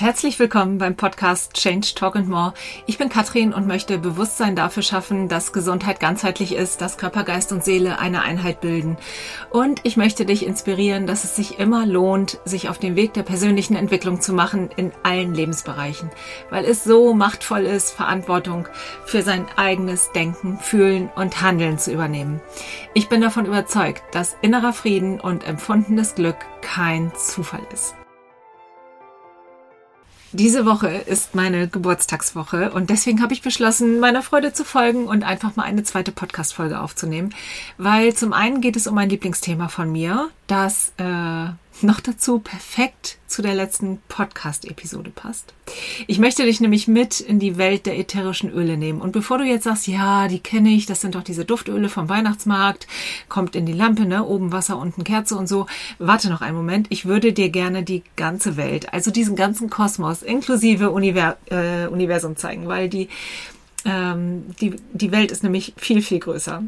Herzlich willkommen beim Podcast Change Talk and More. Ich bin Katrin und möchte Bewusstsein dafür schaffen, dass Gesundheit ganzheitlich ist, dass Körper, Geist und Seele eine Einheit bilden. Und ich möchte dich inspirieren, dass es sich immer lohnt, sich auf den Weg der persönlichen Entwicklung zu machen in allen Lebensbereichen, weil es so machtvoll ist, Verantwortung für sein eigenes Denken, Fühlen und Handeln zu übernehmen. Ich bin davon überzeugt, dass innerer Frieden und empfundenes Glück kein Zufall ist. Diese Woche ist meine Geburtstagswoche und deswegen habe ich beschlossen, meiner Freude zu folgen und einfach mal eine zweite Podcast-Folge aufzunehmen. Weil zum einen geht es um ein Lieblingsthema von mir, das äh, noch dazu perfekt zu der letzten Podcast-Episode passt. Ich möchte dich nämlich mit in die Welt der ätherischen Öle nehmen. Und bevor du jetzt sagst, ja, die kenne ich, das sind doch diese Duftöle vom Weihnachtsmarkt, kommt in die Lampe, ne, oben Wasser, unten Kerze und so. Warte noch einen Moment. Ich würde dir gerne die ganze Welt, also diesen ganzen Kosmos inklusive Univers äh, Universum zeigen, weil die, ähm, die, die Welt ist nämlich viel, viel größer.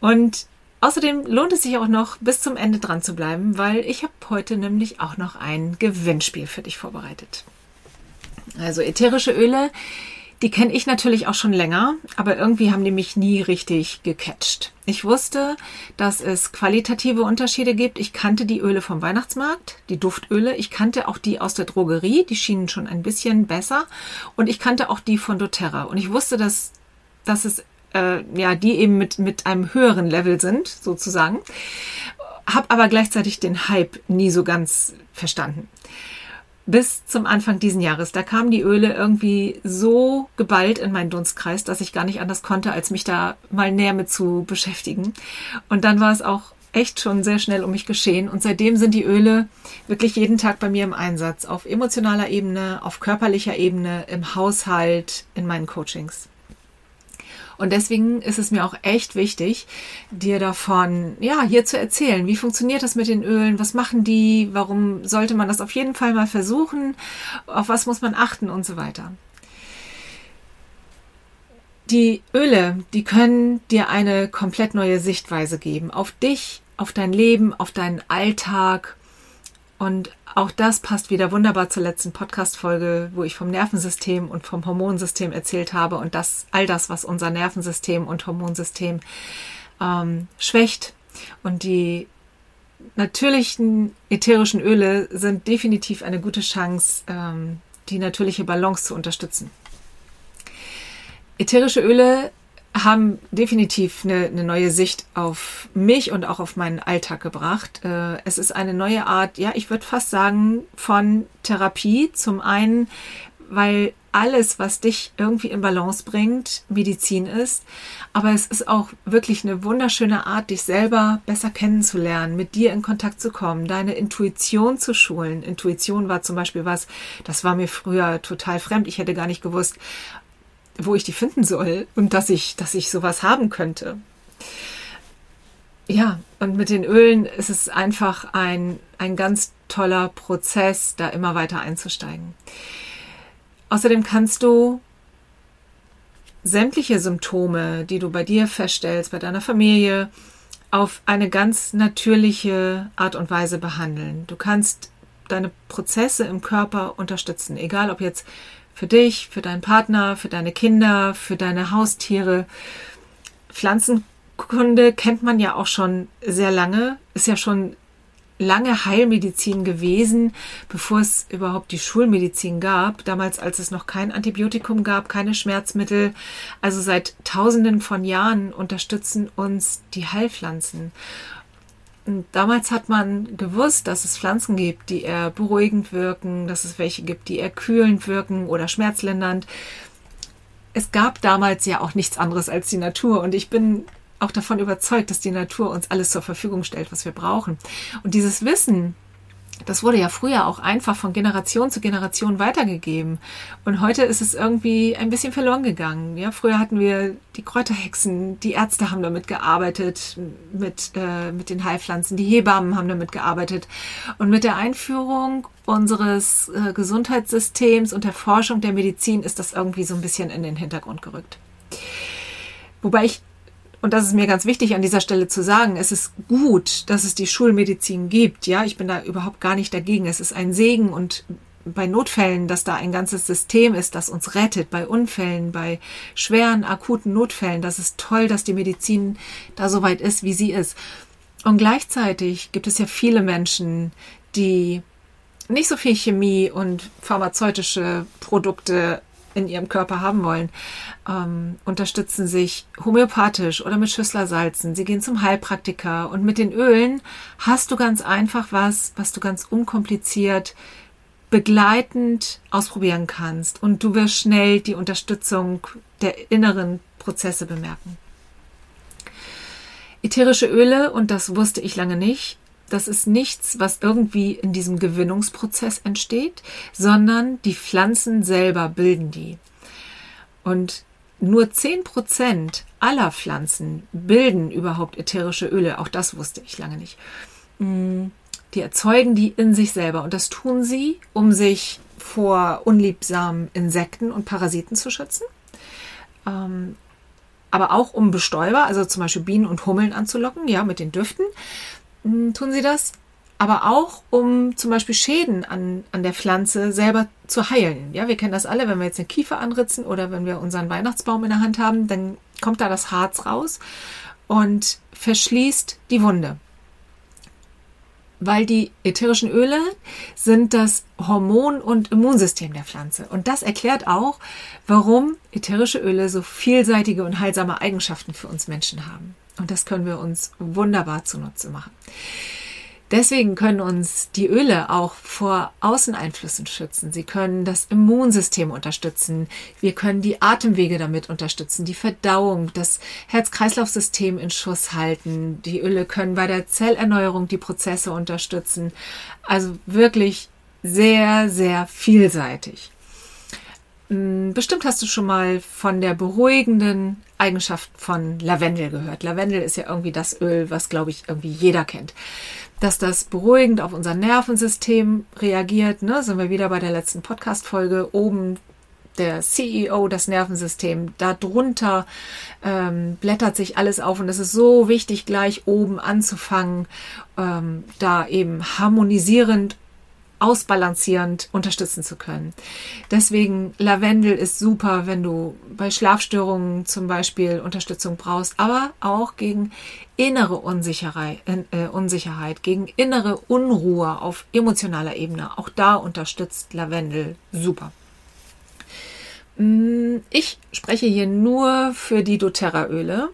Und Außerdem lohnt es sich auch noch, bis zum Ende dran zu bleiben, weil ich habe heute nämlich auch noch ein Gewinnspiel für dich vorbereitet. Also ätherische Öle, die kenne ich natürlich auch schon länger, aber irgendwie haben die mich nie richtig gecatcht. Ich wusste, dass es qualitative Unterschiede gibt. Ich kannte die Öle vom Weihnachtsmarkt, die Duftöle. Ich kannte auch die aus der Drogerie, die schienen schon ein bisschen besser. Und ich kannte auch die von doTERRA. Und ich wusste, dass, dass es äh, ja, die eben mit, mit einem höheren Level sind, sozusagen. Hab aber gleichzeitig den Hype nie so ganz verstanden. Bis zum Anfang diesen Jahres. Da kamen die Öle irgendwie so geballt in meinen Dunstkreis, dass ich gar nicht anders konnte, als mich da mal näher mit zu beschäftigen. Und dann war es auch echt schon sehr schnell um mich geschehen. Und seitdem sind die Öle wirklich jeden Tag bei mir im Einsatz. Auf emotionaler Ebene, auf körperlicher Ebene, im Haushalt, in meinen Coachings. Und deswegen ist es mir auch echt wichtig, dir davon, ja, hier zu erzählen. Wie funktioniert das mit den Ölen? Was machen die? Warum sollte man das auf jeden Fall mal versuchen? Auf was muss man achten und so weiter? Die Öle, die können dir eine komplett neue Sichtweise geben auf dich, auf dein Leben, auf deinen Alltag und auch das passt wieder wunderbar zur letzten Podcast-Folge, wo ich vom Nervensystem und vom Hormonsystem erzählt habe und das, all das, was unser Nervensystem und Hormonsystem ähm, schwächt. Und die natürlichen ätherischen Öle sind definitiv eine gute Chance, ähm, die natürliche Balance zu unterstützen. Ätherische Öle haben definitiv eine, eine, neue Sicht auf mich und auch auf meinen Alltag gebracht. Äh, es ist eine neue Art, ja, ich würde fast sagen, von Therapie. Zum einen, weil alles, was dich irgendwie in Balance bringt, Medizin ist. Aber es ist auch wirklich eine wunderschöne Art, dich selber besser kennenzulernen, mit dir in Kontakt zu kommen, deine Intuition zu schulen. Intuition war zum Beispiel was, das war mir früher total fremd. Ich hätte gar nicht gewusst, wo ich die finden soll und dass ich, dass ich sowas haben könnte. Ja, und mit den Ölen ist es einfach ein, ein ganz toller Prozess, da immer weiter einzusteigen. Außerdem kannst du sämtliche Symptome, die du bei dir feststellst, bei deiner Familie, auf eine ganz natürliche Art und Weise behandeln. Du kannst deine Prozesse im Körper unterstützen, egal ob jetzt für dich, für deinen Partner, für deine Kinder, für deine Haustiere. Pflanzenkunde kennt man ja auch schon sehr lange, ist ja schon lange Heilmedizin gewesen, bevor es überhaupt die Schulmedizin gab. Damals, als es noch kein Antibiotikum gab, keine Schmerzmittel. Also seit Tausenden von Jahren unterstützen uns die Heilpflanzen. Damals hat man gewusst, dass es Pflanzen gibt, die eher beruhigend wirken, dass es welche gibt, die eher kühlend wirken oder schmerzlindernd. Es gab damals ja auch nichts anderes als die Natur und ich bin auch davon überzeugt, dass die Natur uns alles zur Verfügung stellt, was wir brauchen. Und dieses Wissen, das wurde ja früher auch einfach von Generation zu Generation weitergegeben. Und heute ist es irgendwie ein bisschen verloren gegangen. Ja, früher hatten wir die Kräuterhexen, die Ärzte haben damit gearbeitet, mit, äh, mit den Heilpflanzen, die Hebammen haben damit gearbeitet. Und mit der Einführung unseres äh, Gesundheitssystems und der Forschung der Medizin ist das irgendwie so ein bisschen in den Hintergrund gerückt. Wobei ich und das ist mir ganz wichtig an dieser Stelle zu sagen, es ist gut, dass es die Schulmedizin gibt. Ja, ich bin da überhaupt gar nicht dagegen. Es ist ein Segen und bei Notfällen, dass da ein ganzes System ist, das uns rettet, bei Unfällen, bei schweren, akuten Notfällen. Das ist toll, dass die Medizin da so weit ist, wie sie ist. Und gleichzeitig gibt es ja viele Menschen, die nicht so viel Chemie und pharmazeutische Produkte in ihrem Körper haben wollen, ähm, unterstützen sich homöopathisch oder mit Schüsslersalzen. Sie gehen zum Heilpraktiker und mit den Ölen hast du ganz einfach was, was du ganz unkompliziert begleitend ausprobieren kannst und du wirst schnell die Unterstützung der inneren Prozesse bemerken. Ätherische Öle, und das wusste ich lange nicht, das ist nichts, was irgendwie in diesem Gewinnungsprozess entsteht, sondern die Pflanzen selber bilden die. Und nur 10% aller Pflanzen bilden überhaupt ätherische Öle. Auch das wusste ich lange nicht. Mm, die erzeugen die in sich selber. Und das tun sie, um sich vor unliebsamen Insekten und Parasiten zu schützen. Ähm, aber auch um Bestäuber, also zum Beispiel Bienen und Hummeln anzulocken, ja, mit den Düften. Hm, tun sie das, aber auch um zum Beispiel Schäden an, an der Pflanze selber zu heilen. Ja, wir kennen das alle, wenn wir jetzt eine Kiefer anritzen oder wenn wir unseren Weihnachtsbaum in der Hand haben, dann kommt da das Harz raus und verschließt die Wunde. Weil die ätherischen Öle sind das Hormon- und Immunsystem der Pflanze. Und das erklärt auch, warum ätherische Öle so vielseitige und heilsame Eigenschaften für uns Menschen haben. Und das können wir uns wunderbar zunutze machen. Deswegen können uns die Öle auch vor Außeneinflüssen schützen. Sie können das Immunsystem unterstützen. Wir können die Atemwege damit unterstützen, die Verdauung, das Herz-Kreislauf-System in Schuss halten. Die Öle können bei der Zellerneuerung die Prozesse unterstützen. Also wirklich sehr, sehr vielseitig. Hm, bestimmt hast du schon mal von der beruhigenden Eigenschaft von Lavendel gehört. Lavendel ist ja irgendwie das Öl, was, glaube ich, irgendwie jeder kennt. Dass das beruhigend auf unser Nervensystem reagiert, ne, sind wir wieder bei der letzten Podcast-Folge. Oben der CEO, das Nervensystem, darunter ähm, blättert sich alles auf und es ist so wichtig, gleich oben anzufangen, ähm, da eben harmonisierend ausbalancierend unterstützen zu können. Deswegen Lavendel ist super, wenn du bei Schlafstörungen zum Beispiel Unterstützung brauchst, aber auch gegen innere Unsicherheit, äh, Unsicherheit, gegen innere Unruhe auf emotionaler Ebene. Auch da unterstützt Lavendel super. Mm, ich spreche hier nur für die doTERRA-Öle.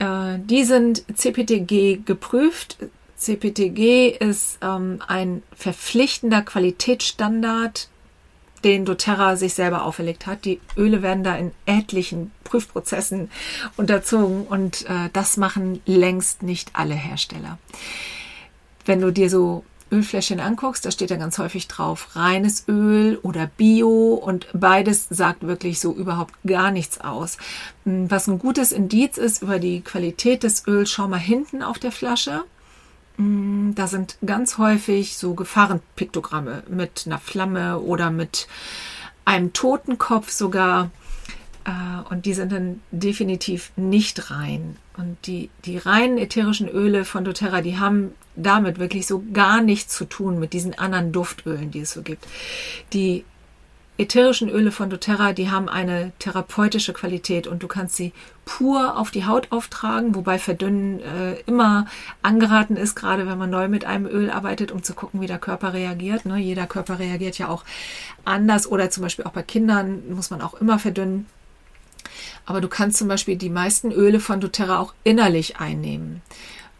Äh, die sind CPTG geprüft, CPTG ist ähm, ein verpflichtender Qualitätsstandard, den doTERRA sich selber auferlegt hat. Die Öle werden da in etlichen Prüfprozessen unterzogen und äh, das machen längst nicht alle Hersteller. Wenn du dir so Ölfläschchen anguckst, da steht da ganz häufig drauf reines Öl oder Bio und beides sagt wirklich so überhaupt gar nichts aus. Hm, was ein gutes Indiz ist über die Qualität des Öls, schau mal hinten auf der Flasche. Mm, da sind ganz häufig so Gefahrenpiktogramme mit einer Flamme oder mit einem Totenkopf sogar. Äh, und die sind dann definitiv nicht rein. Und die, die reinen ätherischen Öle von doTERRA, die haben damit wirklich so gar nichts zu tun mit diesen anderen Duftölen, die es so gibt. Die ätherischen Öle von doTERRA, die haben eine therapeutische Qualität und du kannst sie pur auf die Haut auftragen, wobei Verdünnen äh, immer angeraten ist, gerade wenn man neu mit einem Öl arbeitet, um zu gucken, wie der Körper reagiert. Ne? Jeder Körper reagiert ja auch anders oder zum Beispiel auch bei Kindern muss man auch immer verdünnen. Aber du kannst zum Beispiel die meisten Öle von doTERRA auch innerlich einnehmen.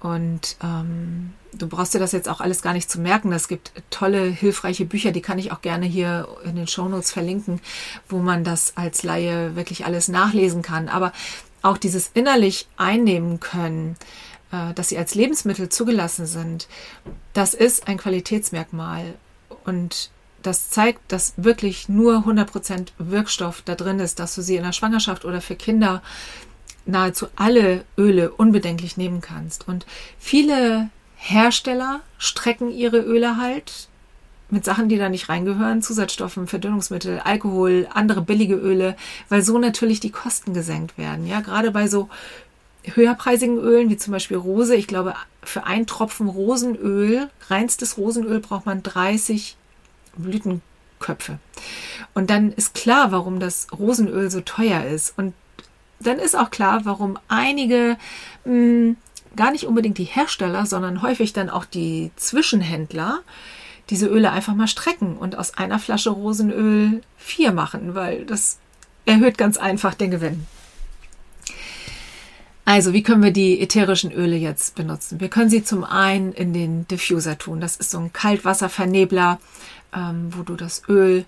Und ähm, du brauchst dir das jetzt auch alles gar nicht zu merken. Es gibt tolle, hilfreiche Bücher, die kann ich auch gerne hier in den Shownotes verlinken, wo man das als Laie wirklich alles nachlesen kann. Aber auch dieses innerlich einnehmen können, äh, dass sie als Lebensmittel zugelassen sind, das ist ein Qualitätsmerkmal. Und das zeigt, dass wirklich nur 100% Wirkstoff da drin ist, dass du sie in der Schwangerschaft oder für Kinder nahezu alle Öle unbedenklich nehmen kannst. Und viele Hersteller strecken ihre Öle halt mit Sachen, die da nicht reingehören, Zusatzstoffen, Verdünnungsmittel, Alkohol, andere billige Öle, weil so natürlich die Kosten gesenkt werden. Ja, gerade bei so höherpreisigen Ölen, wie zum Beispiel Rose. Ich glaube, für ein Tropfen Rosenöl, reinstes Rosenöl, braucht man 30 Blütenköpfe. Und dann ist klar, warum das Rosenöl so teuer ist. Und dann ist auch klar, warum einige mh, hm, gar nicht unbedingt die Hersteller, sondern häufig dann auch die Zwischenhändler diese Öle einfach mal strecken und aus einer Flasche Rosenöl vier machen, weil das erhöht ganz einfach den Gewinn. Also, wie können wir die ätherischen Öle jetzt benutzen? Wir können sie zum einen in den Diffuser tun. Das ist so ein Kaltwasservernebler, ähm, wo du das Öl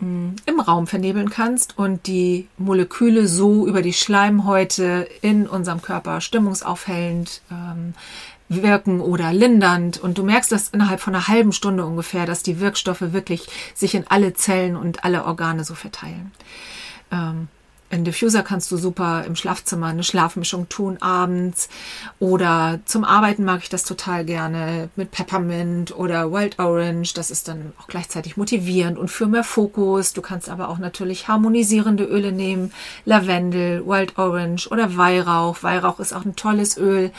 im Raum vernebeln kannst und die Moleküle so über die Schleimhäute in unserem Körper stimmungsaufhellend ähm, wirken oder lindernd. Und du merkst das innerhalb von einer halben Stunde ungefähr, dass die Wirkstoffe wirklich sich in alle Zellen und alle Organe so verteilen. Ähm, in Diffuser kannst du super im Schlafzimmer eine Schlafmischung tun abends oder zum Arbeiten mag ich das total gerne mit Peppermint oder Wild Orange. Das ist dann auch gleichzeitig motivierend und für mehr Fokus. Du kannst aber auch natürlich harmonisierende Öle nehmen, Lavendel, Wild Orange oder Weihrauch. Weihrauch ist auch ein tolles Öl.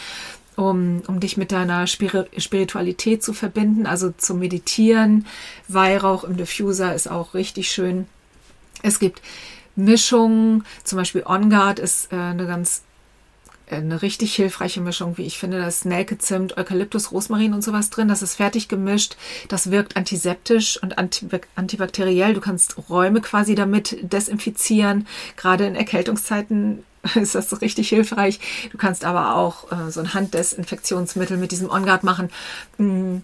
Um, um dich mit deiner Spiritualität zu verbinden, also zu meditieren. Weihrauch im Diffuser ist auch richtig schön. Es gibt Mischung. Zum Beispiel On Guard ist äh, eine ganz äh, eine richtig hilfreiche Mischung, wie ich finde. Da ist Nelke, Zimt, Eukalyptus, Rosmarin und sowas drin. Das ist fertig gemischt. Das wirkt antiseptisch und antibakteriell. Du kannst Räume quasi damit desinfizieren. Gerade in Erkältungszeiten ist das so richtig hilfreich. Du kannst aber auch äh, so ein Handdesinfektionsmittel mit diesem On Guard machen. Mm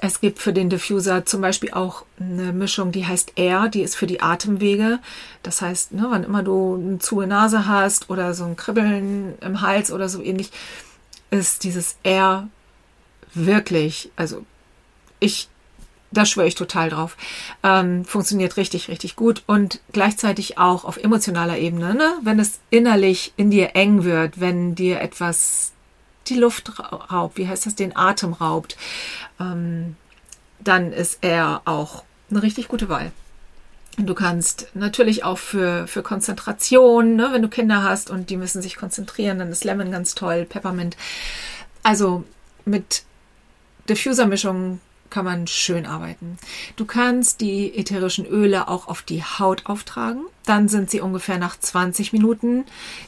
es gibt für den Diffuser zum Beispiel auch eine Mischung, die heißt Air, die ist für die Atemwege. Das heißt, ne, wann immer du eine zuhe Nase hast oder so ein Kribbeln im Hals oder so ähnlich, ist dieses Air wirklich, also ich, da schwöre ich total drauf, ähm, funktioniert richtig, richtig gut und gleichzeitig auch auf emotionaler Ebene, ne? wenn es innerlich in dir eng wird, wenn dir etwas die Luft raubt, wie heißt das, den Atem raubt, ähm, dann ist er auch eine richtig gute Wahl. Du kannst natürlich auch für, für Konzentration, ne, wenn du Kinder hast und die müssen sich konzentrieren, dann ist Lemon ganz toll, Peppermint. Also mit Diffuser-Mischungen kann man schön arbeiten. Du kannst die ätherischen Öle auch auf die Haut auftragen. Dann sind sie ungefähr nach 20 Minuten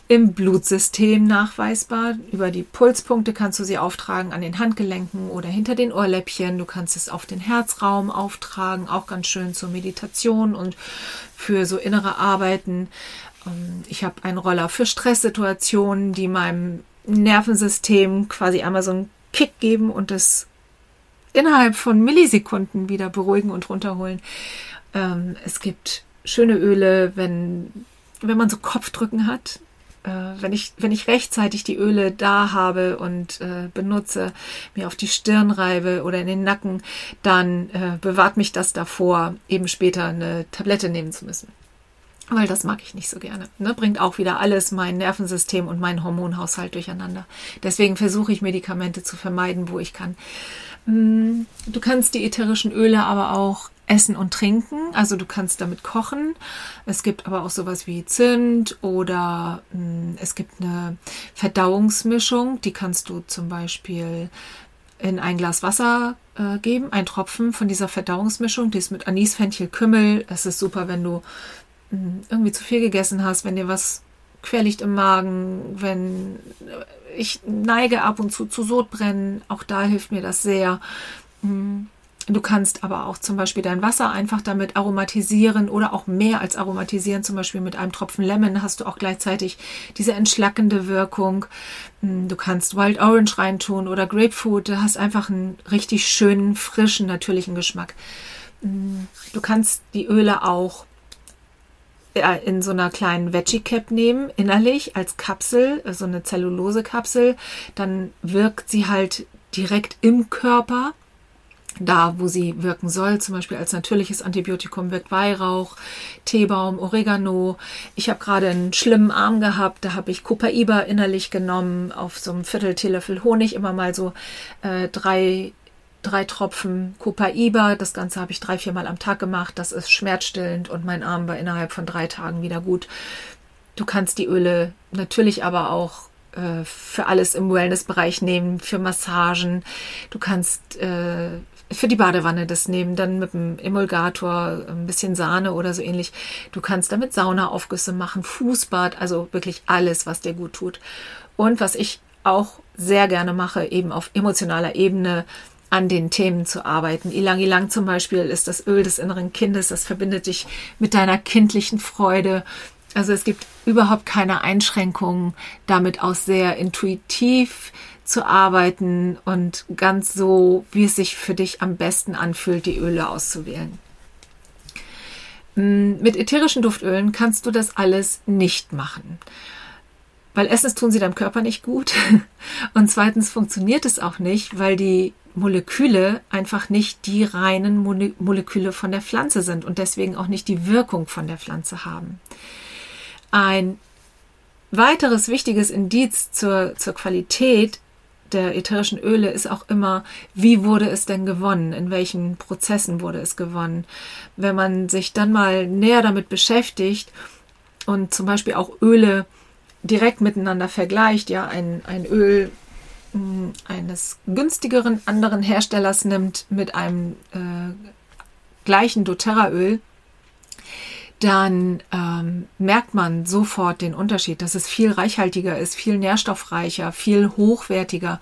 im Blutsystem nachweisbar. Über die Pulspunkte kannst du sie auftragen an den Handgelenken oder hinter den Ohrläppchen. Du kannst es auf den Herzraum auftragen, auch ganz schön zur Meditation und für so innere Arbeiten. Ähm, ich habe einen Roller für Stresssituationen, die meinem Nervensystem quasi einmal so einen Kick geben und das innerhalb von Millisekunden wieder beruhigen und runterholen. Ähm, es gibt schöne Öle, wenn, wenn man so Kopfdrücken hat. Äh, wenn, ich, wenn ich rechtzeitig die Öle da habe und äh, benutze, mir auf die Stirn reibe oder in den Nacken, dann äh, bewahrt mich das davor, eben später eine Tablette nehmen zu müssen weil das mag ich nicht so gerne. Ne? Bringt auch wieder alles mein Nervensystem und meinen Hormonhaushalt durcheinander. Deswegen versuche ich Medikamente zu vermeiden, wo ich kann. Mm, du kannst die ätherischen Öle aber auch essen und trinken. Also du kannst damit kochen. Es gibt aber auch sowas wie Zimt oder mh, mm, es gibt eine Verdauungsmischung. Die kannst du zum Beispiel in ein Glas Wasser äh, geben, ein Tropfen von dieser Verdauungsmischung. Die ist mit Anis, Fenchel, Kümmel. Es ist super, wenn du mh, mm, irgendwie zu viel gegessen hast, wenn dir was querliegt im Magen, wenn ich neige ab und zu zu Sodbrennen, auch da hilft mir das sehr. Mm. Du kannst aber auch zum Beispiel dein Wasser einfach damit aromatisieren oder auch mehr als aromatisieren. Zum Beispiel mit einem Tropfen Lemon hast du auch gleichzeitig diese entschlackende Wirkung. Mm, du kannst Wild Orange reintun oder Grapefruit. Du hast einfach einen richtig schönen, frischen, natürlichen Geschmack. Mm, du kannst die Öle auch in so einer kleinen Veggie Cap nehmen, innerlich als Kapsel, so also eine Zellulose-Kapsel, dann wirkt sie halt direkt im Körper, da wo sie wirken soll. Zum Beispiel als natürliches Antibiotikum wirkt Weihrauch, Teebaum, Oregano. Ich habe gerade einen schlimmen Arm gehabt, da habe ich Copaiba innerlich genommen, auf so einem Viertel Teelöffel Honig immer mal so äh, drei drei Tropfen Copaiba. Das Ganze habe ich drei, viermal am Tag gemacht. Das ist schmerzstillend und mein Arm war innerhalb von drei Tagen wieder gut. Du kannst die Öle natürlich aber auch äh, für alles im Wellnessbereich nehmen, für Massagen. Du kannst äh, für die Badewanne das nehmen, dann mit einem Emulgator, ein bisschen Sahne oder so ähnlich. Du kannst damit Saunaaufgüsse machen, Fußbad, also wirklich alles, was dir gut tut. Und was ich auch sehr gerne mache, eben auf emotionaler Ebene, an den Themen zu arbeiten. Ilang Ilang zum Beispiel ist das Öl des inneren Kindes, das verbindet dich mit deiner kindlichen Freude. Also es gibt überhaupt keine Einschränkungen, damit auch sehr intuitiv zu arbeiten und ganz so, wie es sich für dich am besten anfühlt, die Öle auszuwählen. Mm, mit ätherischen Duftölen kannst du das alles nicht machen. Weil erstens tun sie deinem Körper nicht gut und zweitens funktioniert es auch nicht, weil die Moleküle einfach nicht die reinen Mole Moleküle von der Pflanze sind und deswegen auch nicht die Wirkung von der Pflanze haben. Ein weiteres wichtiges Indiz zur, zur Qualität der ätherischen Öle ist auch immer, wie wurde es denn gewonnen? In welchen Prozessen wurde es gewonnen? Wenn man sich dann mal näher damit beschäftigt und zum Beispiel auch Öle direkt miteinander vergleicht, ja, ein, ein Öl eines günstigeren anderen Herstellers nimmt mit einem äh, gleichen doTERRA-Öl, dann ähm, merkt man sofort den Unterschied, dass es viel reichhaltiger ist, viel nährstoffreicher, viel hochwertiger.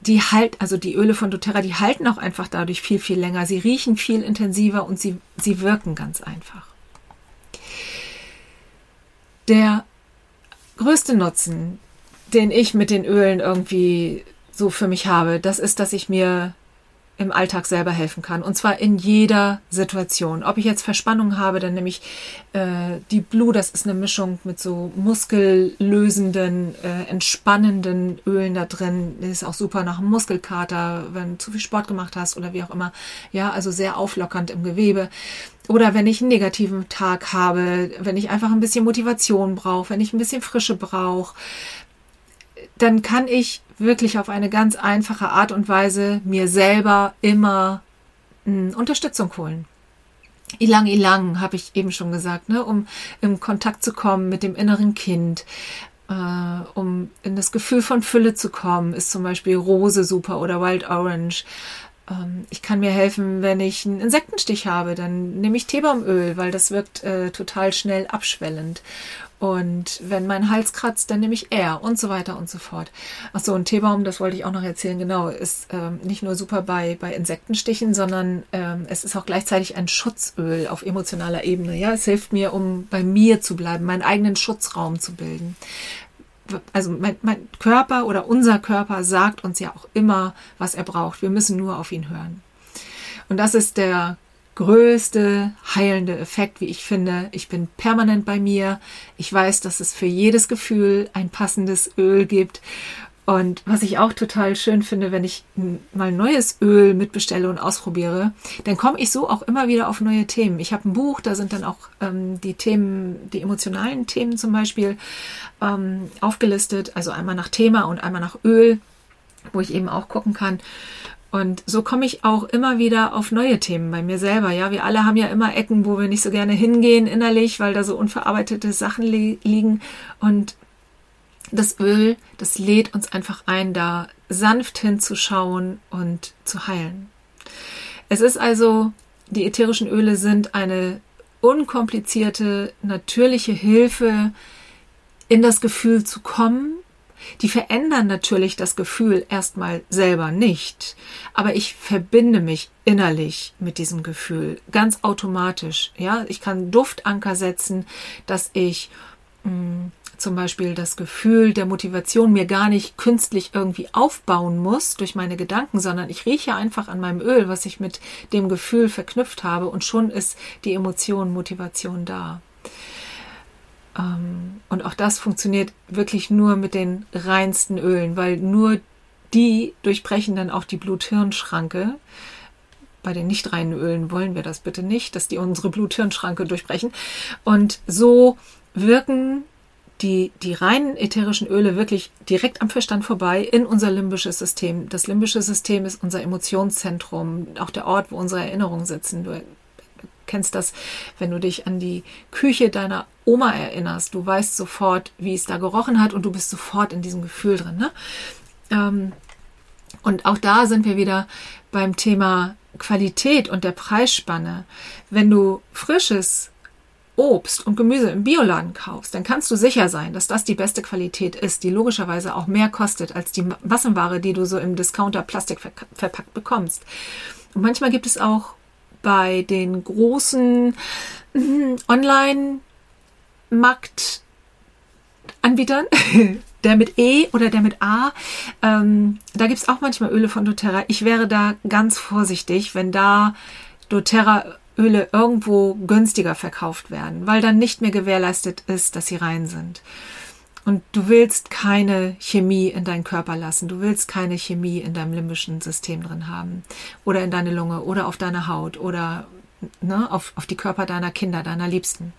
Die halt, also die Öle von doTERRA, die halten auch einfach dadurch viel, viel länger. Sie riechen viel intensiver und sie, sie wirken ganz einfach. Der größte Nutzen, den ich mit den Ölen irgendwie so für mich habe, das ist, dass ich mir im Alltag selber helfen kann. Und zwar in jeder Situation. Ob ich jetzt Verspannung habe, dann nehme ich äh, die Blue, das ist eine Mischung mit so muskellösenden, äh, entspannenden Ölen da drin. Das ist auch super nach einem Muskelkater, wenn du zu viel Sport gemacht hast oder wie auch immer. Ja, also sehr auflockernd im Gewebe. Oder wenn ich einen negativen Tag habe, wenn ich einfach ein bisschen Motivation brauche, wenn ich ein bisschen Frische brauche, dann kann ich wirklich auf eine ganz einfache Art und Weise mir selber immer mh, hm, Unterstützung holen. Ilang Ilang habe ich eben schon gesagt, ne, um in Kontakt zu kommen mit dem inneren Kind, äh, um in das Gefühl von Fülle zu kommen, ist zum Beispiel Rose super oder Wild Orange. Ähm, ich kann mir helfen, wenn ich einen Insektenstich habe, dann nehme ich Teebaumöl, weil das wirkt äh, total schnell abschwellend. Und wenn mein Hals kratzt, dann nehme ich R und so weiter und so fort. Ach so, ein Teebaum, das wollte ich auch noch erzählen, genau, ist ähm, nicht nur super bei, bei Insektenstichen, sondern ähm, es ist auch gleichzeitig ein Schutzöl auf emotionaler Ebene. Ja, es hilft mir, um bei mir zu bleiben, meinen eigenen Schutzraum zu bilden. Also mein, mein Körper oder unser Körper sagt uns ja auch immer, was er braucht. Wir müssen nur auf ihn hören. Und das ist der größte heilende Effekt, wie ich finde. Ich bin permanent bei mir. Ich weiß, dass es für jedes Gefühl ein passendes Öl gibt. Und was ich auch total schön finde, wenn ich mal neues Öl mitbestelle und ausprobiere, dann komme ich so auch immer wieder auf neue Themen. Ich habe ein Buch, da sind dann auch ähm, die Themen, die emotionalen Themen zum Beispiel ähm, aufgelistet. Also einmal nach Thema und einmal nach Öl, wo ich eben auch gucken kann. Und so komme ich auch immer wieder auf neue Themen bei mir selber. Ja, wir alle haben ja immer Ecken, wo wir nicht so gerne hingehen innerlich, weil da so unverarbeitete Sachen li liegen. Und das Öl, das lädt uns einfach ein, da sanft hinzuschauen und zu heilen. Es ist also, die ätherischen Öle sind eine unkomplizierte, natürliche Hilfe, in das Gefühl zu kommen, die verändern natürlich das Gefühl erstmal selber nicht, aber ich verbinde mich innerlich mit diesem Gefühl ganz automatisch. Ja, ich kann Duftanker setzen, dass ich mh, mm, zum Beispiel das Gefühl der Motivation mir gar nicht künstlich irgendwie aufbauen muss durch meine Gedanken, sondern ich rieche einfach an meinem Öl, was ich mit dem Gefühl verknüpft habe und schon ist die Emotion, Motivation da. Ähm, und auch das funktioniert wirklich nur mit den reinsten Ölen, weil nur die durchbrechen dann auch die Blut-Hirn-Schranke. Bei den nicht reinen Ölen wollen wir das bitte nicht, dass die unsere Blut-Hirn-Schranke durchbrechen. Und so wirken die, die reinen ätherischen Öle wirklich direkt am Verstand vorbei in unser limbisches System. Das limbische System ist unser Emotionszentrum, auch der Ort, wo unsere Erinnerungen sitzen. Kennst das, wenn du dich an die Küche deiner Oma erinnerst. Du weißt sofort, wie es da gerochen hat und du bist sofort in diesem Gefühl drin. Ne? Ähm, und auch da sind wir wieder beim Thema Qualität und der Preisspanne, wenn du frisches Obst und Gemüse im Bioladen kaufst, dann kannst du sicher sein, dass das die beste Qualität ist, die logischerweise auch mehr kostet als die Massenware, die du so im Discounter Plastik verpackt bekommst. Und manchmal gibt es auch bei den großen mm, Online-Marktanbietern, der mit E oder der mit A, ähm, da gibt es auch manchmal Öle von doTERRA. Ich wäre da ganz vorsichtig, wenn da doTERRA Öle irgendwo günstiger verkauft werden, weil dann nicht mehr gewährleistet ist, dass sie rein sind. Und du willst keine Chemie in deinen Körper lassen. Du willst keine Chemie in deinem limbischen System drin haben. Oder in deine Lunge oder auf deine Haut oder ne, auf, auf die Körper deiner Kinder, deiner Liebsten.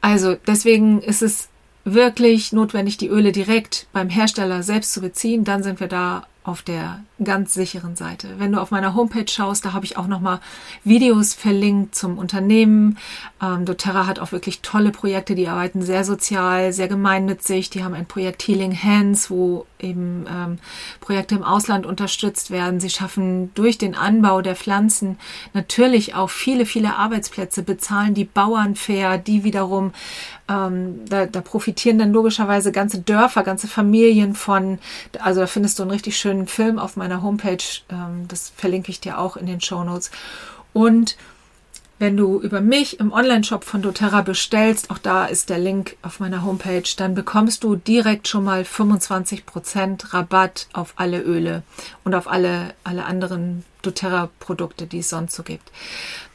Also deswegen ist es wirklich notwendig, die Öle direkt beim Hersteller selbst zu beziehen. Dann sind wir da auf der ganz sicheren Seite. Wenn du auf meiner Homepage schaust, da habe ich auch nochmal Videos verlinkt zum Unternehmen. Ähm, doTERRA hat auch wirklich tolle Projekte, die arbeiten sehr sozial, sehr gemeinnützig. Die haben ein Projekt Healing Hands, wo eben ähm, Projekte im Ausland unterstützt werden. Sie schaffen durch den Anbau der Pflanzen natürlich auch viele, viele Arbeitsplätze, bezahlen die Bauern fair, die wiederum, ähm, da, da profitieren dann logischerweise ganze Dörfer, ganze Familien von. Also da findest du einen richtig schönen Film auf meiner Homepage. Ähm, das verlinke ich dir auch in den Show Notes. Und wenn du über mich im Online-Shop von doTERRA bestellst, auch da ist der Link auf meiner Homepage, dann bekommst du direkt schon mal 25% Rabatt auf alle Öle und auf alle, alle anderen doTERRA-Produkte, die es sonst so gibt.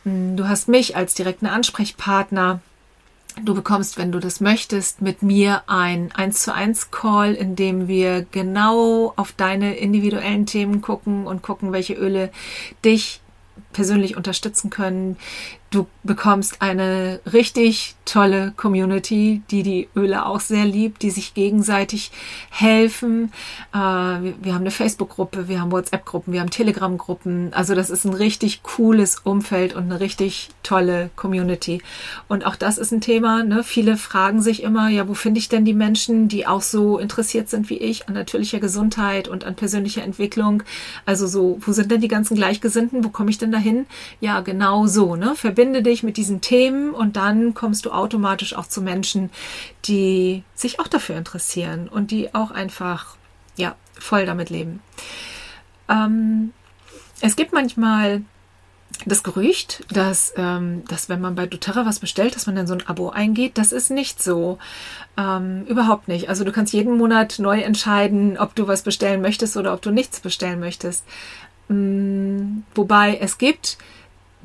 Hm, du hast mich als direkten Ansprechpartner Du bekommst, wenn du das möchtest, mit mir ein 1 zu 1 Call, in dem wir genau auf deine individuellen Themen gucken und gucken, welche Öle dich persönlich unterstützen können, Du bekommst eine richtig tolle Community, die die Öle auch sehr liebt, die sich gegenseitig helfen. Äh, wir haben eine Facebook-Gruppe, wir haben WhatsApp-Gruppen, wir haben Telegram-Gruppen. Also das ist ein richtig cooles Umfeld und eine richtig tolle Community. Und auch das ist ein Thema. Ne? Viele fragen sich immer, ja, wo finde ich denn die Menschen, die auch so interessiert sind wie ich an natürlicher Gesundheit und an persönlicher Entwicklung? Also so, wo sind denn die ganzen Gleichgesinnten? Wo komme ich denn dahin? Ja, genau so. Ne? Verbinde dich mit diesen Themen und dann kommst du automatisch auch zu Menschen, die sich auch dafür interessieren und die auch einfach, ja, voll damit leben. Ähm, es gibt manchmal das Gerücht, dass, ähm, dass wenn man bei doTERRA was bestellt, dass man dann so ein Abo eingeht. Das ist nicht so. Ähm, überhaupt nicht. Also du kannst jeden Monat neu entscheiden, ob du was bestellen möchtest oder ob du nichts bestellen möchtest. Ähm, wobei es gibt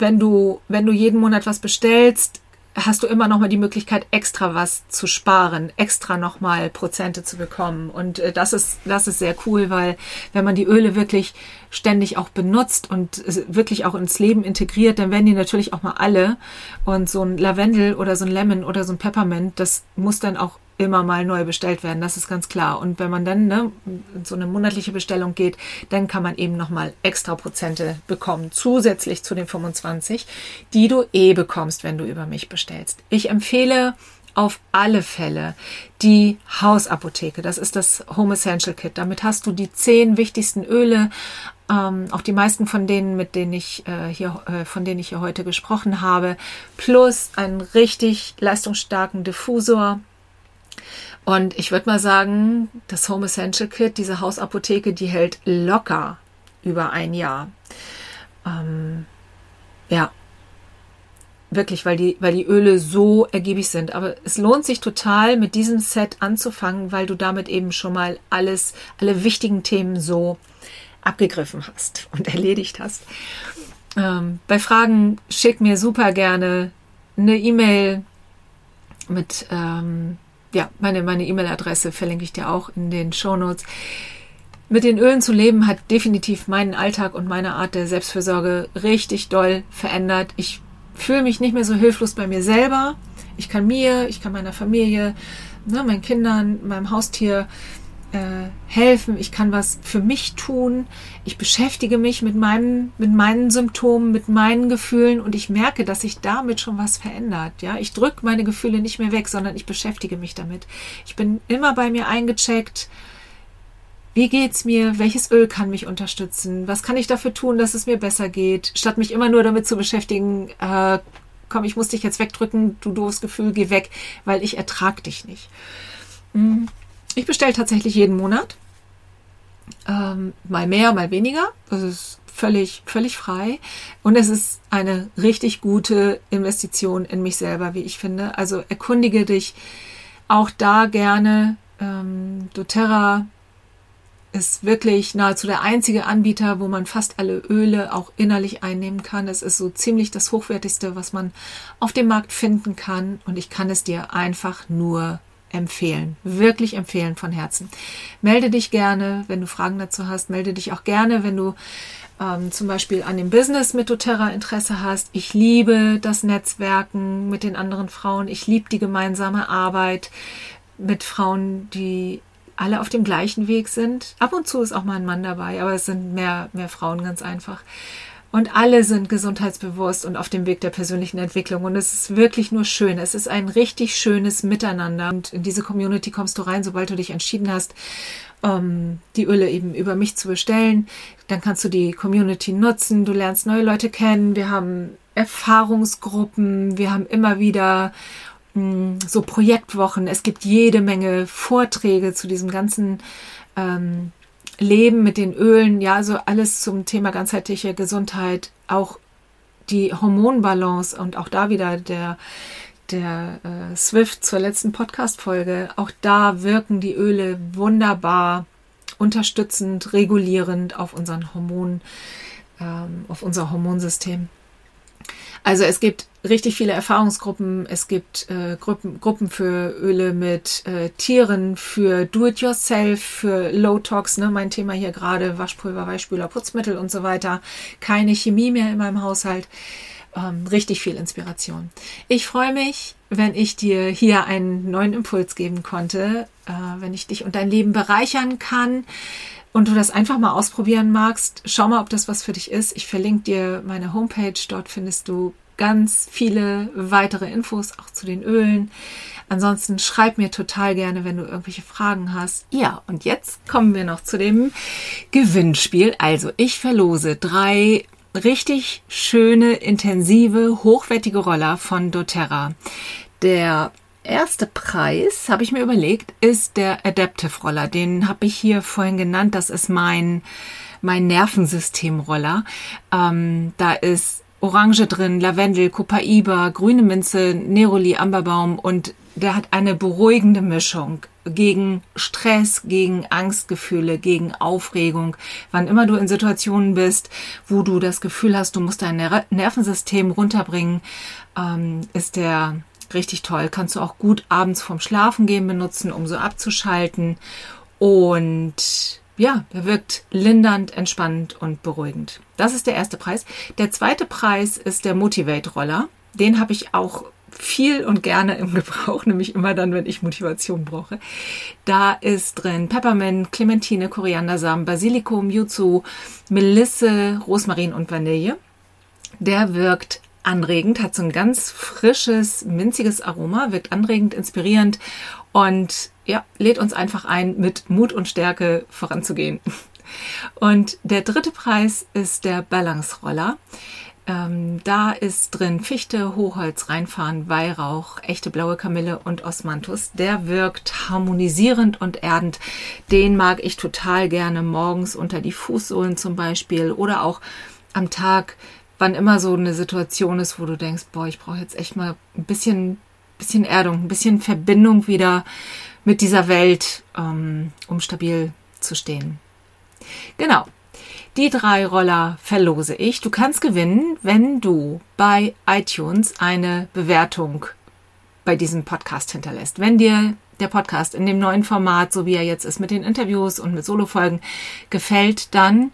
wenn du, wenn du jeden Monat was bestellst, hast du immer noch mal die Möglichkeit, extra was zu sparen, extra noch mal Prozente zu bekommen. Und äh, das ist, das ist sehr cool, weil wenn man die Öle wirklich ständig auch benutzt und wirklich auch ins Leben integriert, dann werden die natürlich auch mal alle. Und so ein Lavendel oder so ein Lemon oder so ein Peppermint, das muss dann auch immer mal neu bestellt werden, das ist ganz klar. Und wenn man dann ne, in so eine monatliche Bestellung geht, dann kann man eben nochmal extra Prozente bekommen, zusätzlich zu den 25, die du eh bekommst, wenn du über mich bestellst. Ich empfehle auf alle Fälle die Hausapotheke. Das ist das Home Essential Kit. Damit hast du die zehn wichtigsten Öle, ähm, auch die meisten von denen, mit denen ich äh, hier, äh, von denen ich hier heute gesprochen habe, plus einen richtig leistungsstarken Diffusor, und ich würde mal sagen, das Home Essential Kit, diese Hausapotheke, die hält locker über ein Jahr. Ähm, ja, wirklich, weil die, weil die Öle so ergiebig sind. Aber es lohnt sich total, mit diesem Set anzufangen, weil du damit eben schon mal alles, alle wichtigen Themen so abgegriffen hast und erledigt hast. Ähm, bei Fragen schick mir super gerne eine E-Mail mit ähm, ja, meine meine E-Mail-Adresse verlinke ich dir auch in den Show Notes. Mit den Ölen zu leben hat definitiv meinen Alltag und meine Art der Selbstfürsorge richtig doll verändert. Ich fühle mich nicht mehr so hilflos bei mir selber. Ich kann mir, ich kann meiner Familie, ne, meinen Kindern, meinem Haustier äh, helfen, ich kann was für mich tun, ich beschäftige mich mit, meinem, mit meinen Symptomen, mit meinen Gefühlen und ich merke, dass sich damit schon was verändert. Ja, ich drücke meine Gefühle nicht mehr weg, sondern ich beschäftige mich damit. Ich bin immer bei mir eingecheckt. wie geht's mir? Welches Öl kann mich unterstützen? Was kann ich dafür tun, dass es mir besser geht? Statt mich immer nur damit zu beschäftigen, äh, komm, ich muss dich jetzt wegdrücken, du doofes Gefühl, geh weg, weil ich ertrag dich nicht. Hm. Ich bestelle tatsächlich jeden Monat. Ähm, mal mehr, mal weniger. Das ist völlig, völlig frei. Und es ist eine richtig gute Investition in mich selber, wie ich finde. Also erkundige dich auch da gerne. Ähm, doTERRA ist wirklich nahezu der einzige Anbieter, wo man fast alle Öle auch innerlich einnehmen kann. Es ist so ziemlich das hochwertigste, was man auf dem Markt finden kann. Und ich kann es dir einfach nur empfehlen. Wirklich empfehlen von Herzen. Melde dich gerne, wenn du Fragen dazu hast. Melde dich auch gerne, wenn du ähm, zum Beispiel an dem Business mit doTERRA Interesse hast. Ich liebe das Netzwerken mit den anderen Frauen. Ich liebe die gemeinsame Arbeit mit Frauen, die alle auf dem gleichen Weg sind. Ab und zu ist auch mal ein Mann dabei, aber es sind mehr, mehr Frauen ganz einfach. Und alle sind gesundheitsbewusst und auf dem Weg der persönlichen Entwicklung. Und es ist wirklich nur schön. Es ist ein richtig schönes Miteinander. Und in diese Community kommst du rein, sobald du dich entschieden hast, ähm, die Öle eben über mich zu bestellen. Dann kannst du die Community nutzen. Du lernst neue Leute kennen. Wir haben Erfahrungsgruppen. Wir haben immer wieder hm, so Projektwochen. Es gibt jede Menge Vorträge zu diesem ganzen ähm, Leben mit den Ölen. Ja, also alles zum Thema ganzheitliche Gesundheit. Auch die Hormonbalance und auch da wieder der der äh, Swift zur letzten Podcast-Folge. Auch da wirken die Öle wunderbar unterstützend, regulierend auf unseren Hormon, ähm, auf unser Hormonsystem. Also es gibt richtig viele Erfahrungsgruppen. Es gibt äh, Gruppen, Gruppen für Öle mit äh, Tieren, für Do-it-yourself, für Low-Tox, ne, mein Thema hier gerade, Waschpulver, Weichspüler, Putzmittel und so weiter. Keine Chemie mehr in meinem Haushalt. Ähm, richtig viel Inspiration. Ich freue mich, wenn ich dir hier einen neuen Impuls geben konnte, äh, wenn ich dich und dein Leben bereichern kann und du das einfach mal ausprobieren magst, schau mal, ob das was für dich ist. Ich verlinke dir meine Homepage. Dort findest du ganz viele weitere Infos auch zu den Ölen. Ansonsten schreib mir total gerne, wenn du irgendwelche Fragen hast. Ja, und jetzt kommen wir noch zu dem Gewinnspiel. Also ich verlose drei richtig schöne, intensive, hochwertige Roller von doTERRA. Der erste Preis, habe ich mir überlegt, ist der Adaptive Roller. Den habe ich hier vorhin genannt. Das ist mein, mein Nervensystemroller. Ähm, da ist Orange drin, Lavendel, Copaiba, grüne Minze, Neroli, Amberbaum und der hat eine beruhigende Mischung gegen Stress, gegen Angstgefühle, gegen Aufregung. Wann immer du in Situationen bist, wo du das Gefühl hast, du musst dein Nervensystem runterbringen, ähm, ist der richtig toll. Kannst du auch gut abends vorm Schlafengehen benutzen, um so abzuschalten. Und ja, er wirkt lindernd, entspannend und beruhigend. Das ist der erste Preis. Der zweite Preis ist der Motivate Roller. Den habe ich auch viel und gerne im Gebrauch, nämlich immer dann, wenn ich Motivation brauche. Da ist drin Peppermint, Clementine, Koriandersamen, Basilikum, Yuzu, Melisse, Rosmarin und Vanille. Der wirkt anregend, hat so ein ganz frisches, minziges Aroma, wirkt anregend, inspirierend und ja, lädt uns einfach ein, mit Mut und Stärke voranzugehen. Und der dritte Preis ist der Balance Roller. Ähm, da ist drin Fichte, Hochholz, Reinfahren, Weihrauch, echte blaue Kamille und Osmanthus. Der wirkt harmonisierend und erdend. Den mag ich total gerne morgens unter die Fußsohlen zum Beispiel oder auch am Tag, wann immer so eine Situation ist, wo du denkst, boah, ich brauche jetzt echt mal ein bisschen, bisschen Erdung, ein bisschen Verbindung wieder mit dieser Welt, ähm, um stabil zu stehen. Genau. Die drei Roller verlose ich. Du kannst gewinnen, wenn du bei iTunes eine Bewertung bei diesem Podcast hinterlässt. Wenn dir der Podcast in dem neuen Format, so wie er jetzt ist, mit den Interviews und mit Solofolgen gefällt, dann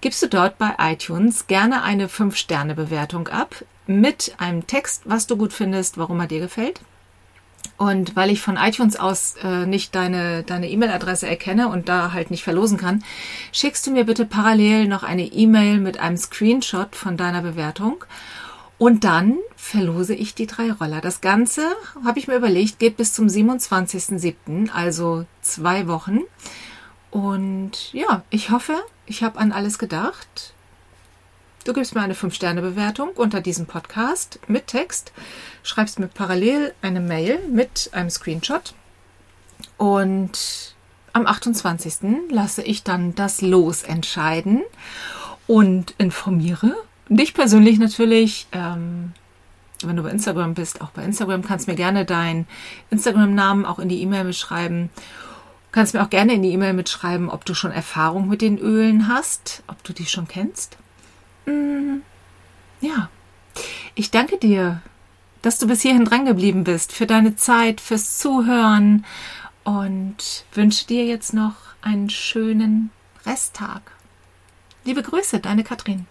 gibst du dort bei iTunes gerne eine 5-Sterne-Bewertung ab mit einem Text, was du gut findest, warum er dir gefällt. Und weil ich von iTunes aus äh, nicht deine deine E-Mail-Adresse erkenne und da halt nicht verlosen kann, schickst du mir bitte parallel noch eine E-Mail mit einem Screenshot von deiner Bewertung. Und dann verlose ich die drei Roller. Das Ganze, habe ich mir überlegt, geht bis zum 27.07., also zwei Wochen. Und ja, ich hoffe, ich habe an alles gedacht. Du gibst mir eine 5-Sterne-Bewertung unter diesem Podcast mit Text, schreibst mir parallel eine Mail mit einem Screenshot und am 28. lasse ich dann das Los entscheiden und informiere dich persönlich natürlich. Ähm, wenn du bei Instagram bist, auch bei Instagram kannst mir gerne deinen Instagram-Namen auch in die E-Mail mitschreiben. Kannst mir auch gerne in die E-Mail mitschreiben, ob du schon Erfahrung mit den Ölen hast, ob du die schon kennst. Mm, ja, ich danke dir, dass du bis hierhin dran geblieben bist, für deine Zeit, fürs Zuhören und wünsche dir jetzt noch einen schönen Resttag. Liebe Grüße, deine Katrin.